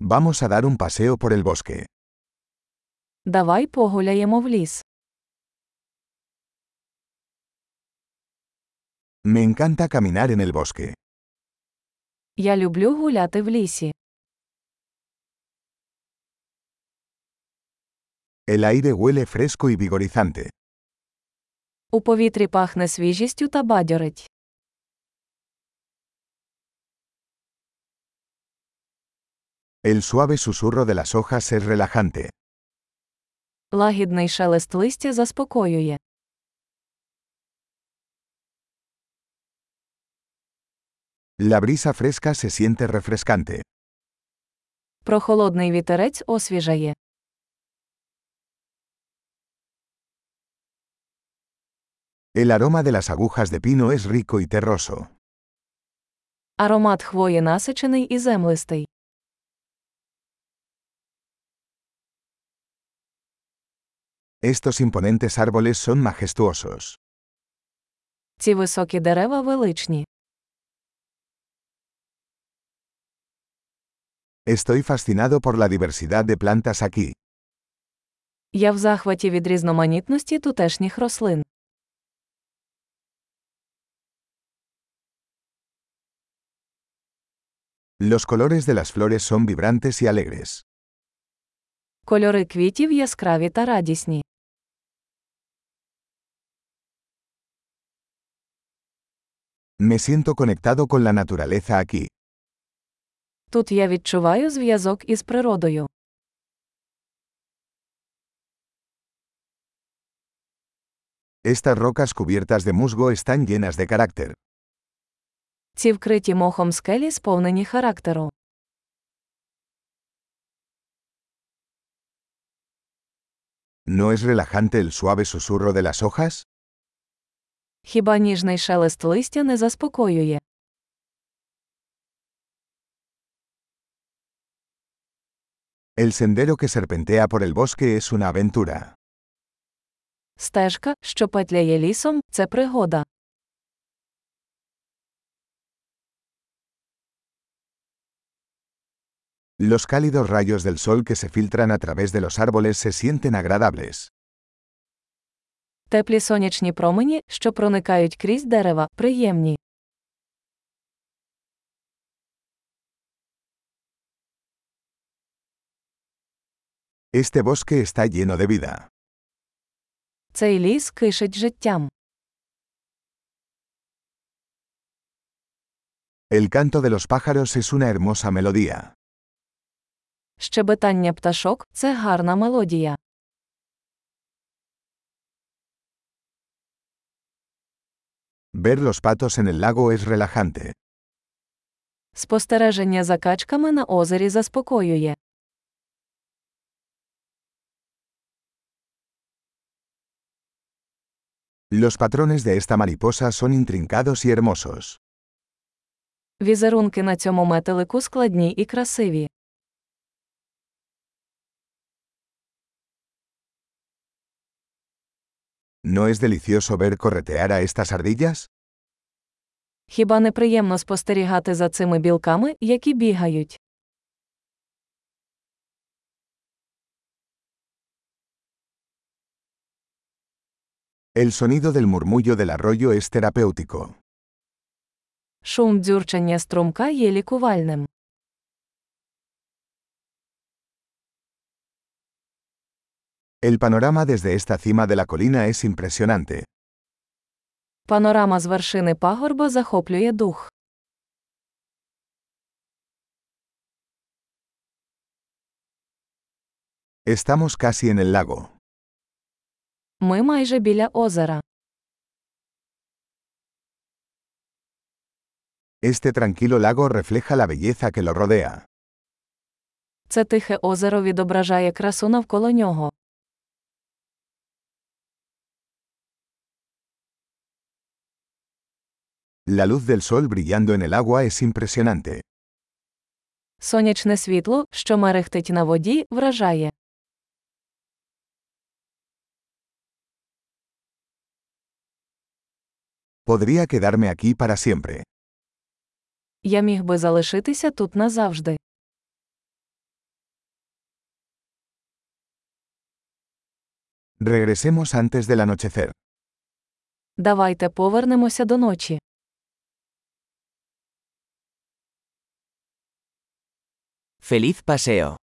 Vamos a dar un paseo por el bosque. Давай погуляємо в ліс. Me encanta caminar en el bosque. Я люблю гуляти в лісі. El aire huele fresco y vigorizante. У повітрі пахне свіжістю та бадьорить. El suave susurro de las hojas es relajante. Лагідний шелест листя заспокоює. La brisa fresca se siente refrescante. Прохолодний вітерець освіжає. El aroma de las agujas de pino es rico y terroso. Аромат хвої насичений і землистий. Estos imponentes árboles son majestuosos. Ці високі дерева величні. Estoy fascinado por la diversidad de plantas aquí. Я в захваті від різноманітності тутешніх рослин. Los colores de las flores son vibrantes y alegres. Кольори квітів яскраві та радісні. Me siento conectado con la naturaleza aquí. Тут я відчуваю зв'язок із природою. Estas rocas cubiertas de musgo están llenas de carácter. Ці вкриті мохом скелі сповнені характеру. ¿No es relajante el suave susurro de las hojas? Хіба ніжний шелест листя не заспокоює? El sendero que serpentea por el bosque es una aventura. Стежка, що петляє лісом, це пригода. Los cálidos rayos del sol que se filtran a través de los árboles se sienten agradables. Теплі сонячні промені, що проникають крізь дерева, приємні. Este bosque está lleno de vida. Цей ліс кишить життям. El canto de los pájaros es una hermosa melodía. Щебетання пташок це гарна мелодія. Ver los patos en el lago es relajante. Спостереження за качками на озері заспокоює. Los patrones de esta mariposa son intrincados y hermosos. Візерунки на цьому метелику складні і красиві. ¿No es delicioso ver corretear a estas ardillas? Хіба не приємно спостерігати за цими білками, які бігають? El sonido del murmullo del arroyo es terapéutico. Шум дзюрчання струмка є лікувальним. El panorama desde esta cima de la colina es impresionante. Панорама з вершини пагорба захоплює дух. Estamos casi en el lago. Ми майже біля озера. Este tranquilo lago refleja la belleza que lo rodea. Це тихе озеро відображає красу навколо нього. La luz del sol brillando en el agua es impresionante. Сонячне світло, що мерехтить на воді, вражає. Podría quedarme aquí para siempre. Я міг би залишитися тут назавжди. Regresemos antes del anochecer. Давайте повернемося до ночі. Feliz paseo.